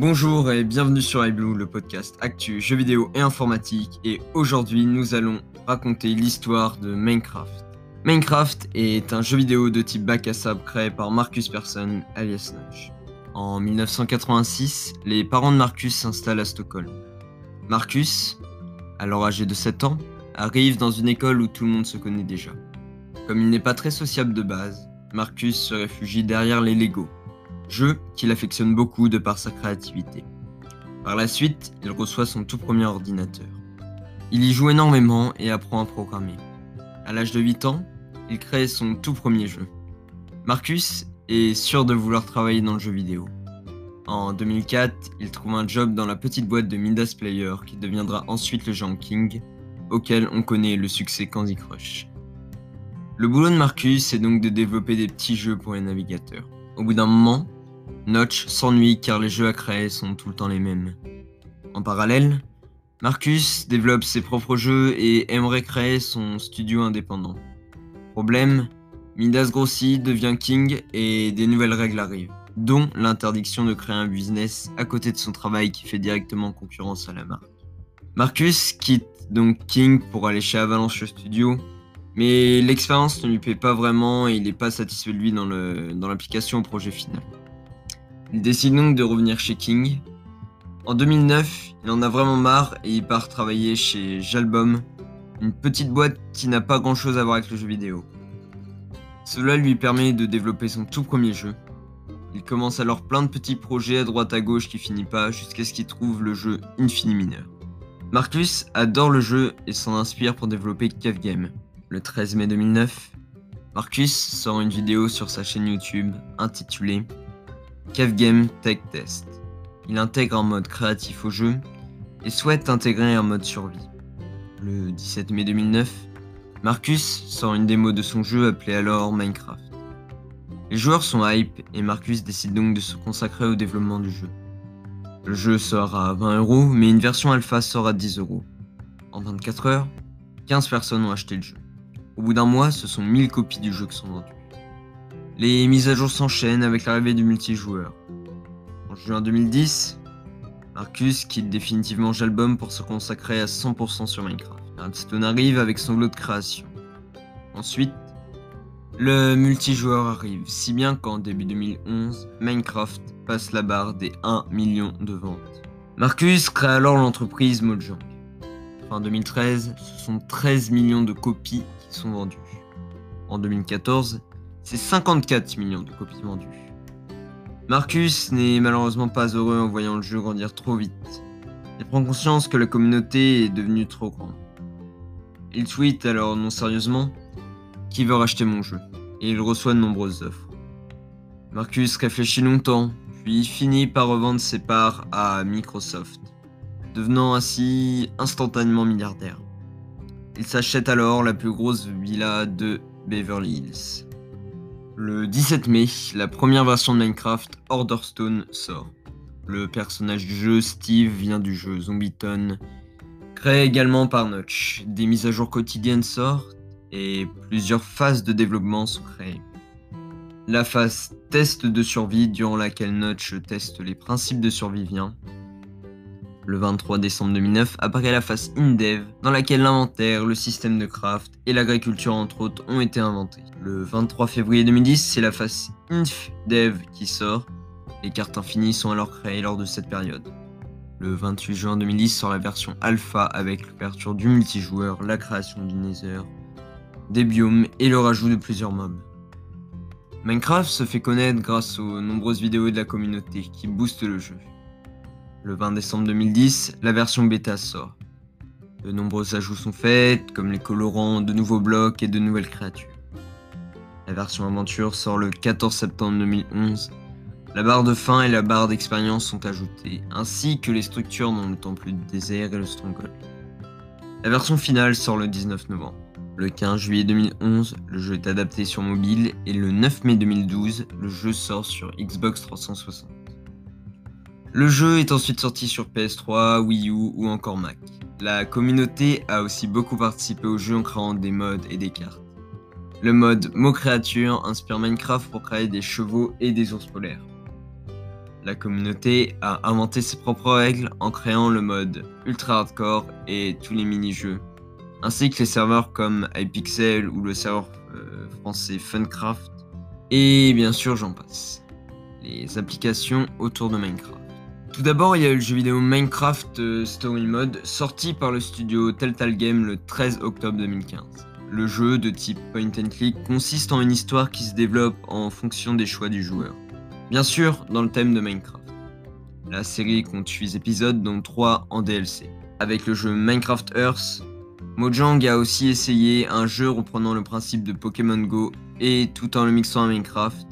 Bonjour et bienvenue sur iBlue, le podcast actu, jeux vidéo et informatique. Et aujourd'hui, nous allons raconter l'histoire de Minecraft. Minecraft est un jeu vidéo de type bac à sable créé par Marcus Persson, alias Notch. En 1986, les parents de Marcus s'installent à Stockholm. Marcus, alors âgé de 7 ans, arrive dans une école où tout le monde se connaît déjà. Comme il n'est pas très sociable de base, Marcus se réfugie derrière les Lego, jeu qu'il affectionne beaucoup de par sa créativité. Par la suite, il reçoit son tout premier ordinateur. Il y joue énormément et apprend à programmer. À l'âge de 8 ans, il crée son tout premier jeu. Marcus est sûr de vouloir travailler dans le jeu vidéo. En 2004, il trouve un job dans la petite boîte de Midas Player qui deviendra ensuite le genre King, auquel on connaît le succès Candy Crush. Le boulot de Marcus est donc de développer des petits jeux pour les navigateurs. Au bout d'un moment, Notch s'ennuie car les jeux à créer sont tout le temps les mêmes. En parallèle, Marcus développe ses propres jeux et aimerait créer son studio indépendant. Problème, Midas grossit, devient king et des nouvelles règles arrivent, dont l'interdiction de créer un business à côté de son travail qui fait directement concurrence à la marque. Marcus quitte donc King pour aller chez Avalanche Studio, mais l'expérience ne lui plaît pas vraiment et il n'est pas satisfait de lui dans l'application au projet final. Il décide donc de revenir chez King. En 2009, il en a vraiment marre et il part travailler chez Jalbum, une petite boîte qui n'a pas grand chose à voir avec le jeu vidéo. Cela lui permet de développer son tout premier jeu. Il commence alors plein de petits projets à droite à gauche qui finit pas jusqu'à ce qu'il trouve le jeu Infini Mineur. Marcus adore le jeu et s'en inspire pour développer Cave Game. Le 13 mai 2009, Marcus sort une vidéo sur sa chaîne YouTube intitulée Cave Game Tech Test. Il intègre un mode créatif au jeu et souhaite intégrer un mode survie. Le 17 mai 2009, Marcus sort une démo de son jeu appelé alors Minecraft. Les joueurs sont hype et Marcus décide donc de se consacrer au développement du jeu. Le jeu sort à 20 euros, mais une version alpha sort à 10 euros. En 24 heures, 15 personnes ont acheté le jeu. Au bout d'un mois, ce sont 1000 copies du jeu qui sont vendues. Les mises à jour s'enchaînent avec l'arrivée du multijoueur. En juin 2010, Marcus quitte définitivement Jalbum pour se consacrer à 100% sur Minecraft. Redstone arrive avec son lot de création. Ensuite, le multijoueur arrive, si bien qu'en début 2011, Minecraft passe la barre des 1 million de ventes. Marcus crée alors l'entreprise Mojang. Fin 2013, ce sont 13 millions de copies qui sont vendues. En 2014, c'est 54 millions de copies vendues. Marcus n'est malheureusement pas heureux en voyant le jeu grandir trop vite. Il prend conscience que la communauté est devenue trop grande. Il tweet alors non sérieusement qui veut racheter mon jeu et il reçoit de nombreuses offres. Marcus réfléchit longtemps, puis finit par revendre ses parts à Microsoft, devenant ainsi instantanément milliardaire. Il s'achète alors la plus grosse villa de Beverly Hills. Le 17 mai, la première version de Minecraft, Orderstone, sort. Le personnage du jeu, Steve, vient du jeu Zombieton, créé également par Notch. Des mises à jour quotidiennes sortent et plusieurs phases de développement sont créées. La phase test de survie, durant laquelle Notch teste les principes de survie, vient. Le 23 décembre 2009 apparaît la phase InDev, dans laquelle l'inventaire, le système de craft et l'agriculture entre autres ont été inventés. Le 23 février 2010, c'est la phase InfDev qui sort. Les cartes infinies sont alors créées lors de cette période. Le 28 juin 2010 sort la version alpha avec l'ouverture du multijoueur, la création du Nether, des biomes et le rajout de plusieurs mobs. Minecraft se fait connaître grâce aux nombreuses vidéos de la communauté qui boostent le jeu. Le 20 décembre 2010, la version bêta sort. De nombreux ajouts sont faits, comme les colorants, de nouveaux blocs et de nouvelles créatures. La version aventure sort le 14 septembre 2011. La barre de fin et la barre d'expérience sont ajoutées, ainsi que les structures dans le temple du désert et le stronghold. La version finale sort le 19 novembre. Le 15 juillet 2011, le jeu est adapté sur mobile et le 9 mai 2012, le jeu sort sur Xbox 360. Le jeu est ensuite sorti sur PS3, Wii U ou encore Mac. La communauté a aussi beaucoup participé au jeu en créant des modes et des cartes. Le mode mot créature inspire Minecraft pour créer des chevaux et des ours polaires. La communauté a inventé ses propres règles en créant le mode ultra hardcore et tous les mini-jeux, ainsi que les serveurs comme iPixel ou le serveur euh, français Funcraft, et bien sûr j'en passe. Les applications autour de Minecraft. Tout d'abord, il y a le jeu vidéo Minecraft euh, Story Mode sorti par le studio Telltale Game le 13 octobre 2015. Le jeu de type point and click consiste en une histoire qui se développe en fonction des choix du joueur. Bien sûr, dans le thème de Minecraft. La série compte 8 épisodes, dont 3 en DLC. Avec le jeu Minecraft Earth, Mojang a aussi essayé un jeu reprenant le principe de Pokémon Go et tout en le mixant à Minecraft.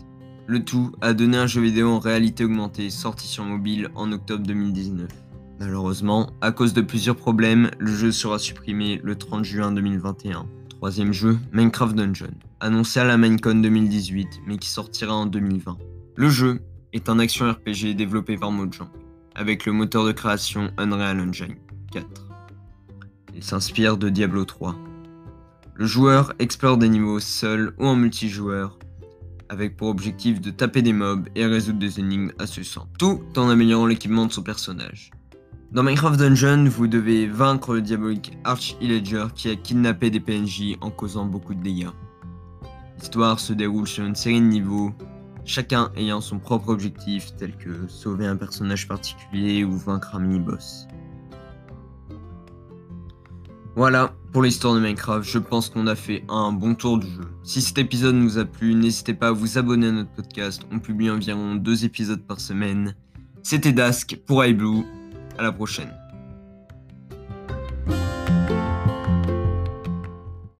Le tout a donné un jeu vidéo en réalité augmentée sorti sur mobile en octobre 2019. Malheureusement, à cause de plusieurs problèmes, le jeu sera supprimé le 30 juin 2021. Troisième jeu, Minecraft Dungeon, annoncé à la Minecon 2018 mais qui sortira en 2020. Le jeu est un action RPG développé par Mojang, avec le moteur de création Unreal Engine 4. Il s'inspire de Diablo 3. Le joueur explore des niveaux seul ou en multijoueur, avec pour objectif de taper des mobs et résoudre des énigmes à ce sens, tout en améliorant l'équipement de son personnage. Dans Minecraft Dungeon, vous devez vaincre le diabolique Arch Illager qui a kidnappé des PNJ en causant beaucoup de dégâts. L'histoire se déroule sur une série de niveaux chacun ayant son propre objectif, tel que sauver un personnage particulier ou vaincre un mini-boss. Voilà pour l'histoire de Minecraft, je pense qu'on a fait un bon tour du jeu. Si cet épisode vous a plu, n'hésitez pas à vous abonner à notre podcast, on publie environ deux épisodes par semaine. C'était Dask pour iBlue, à la prochaine.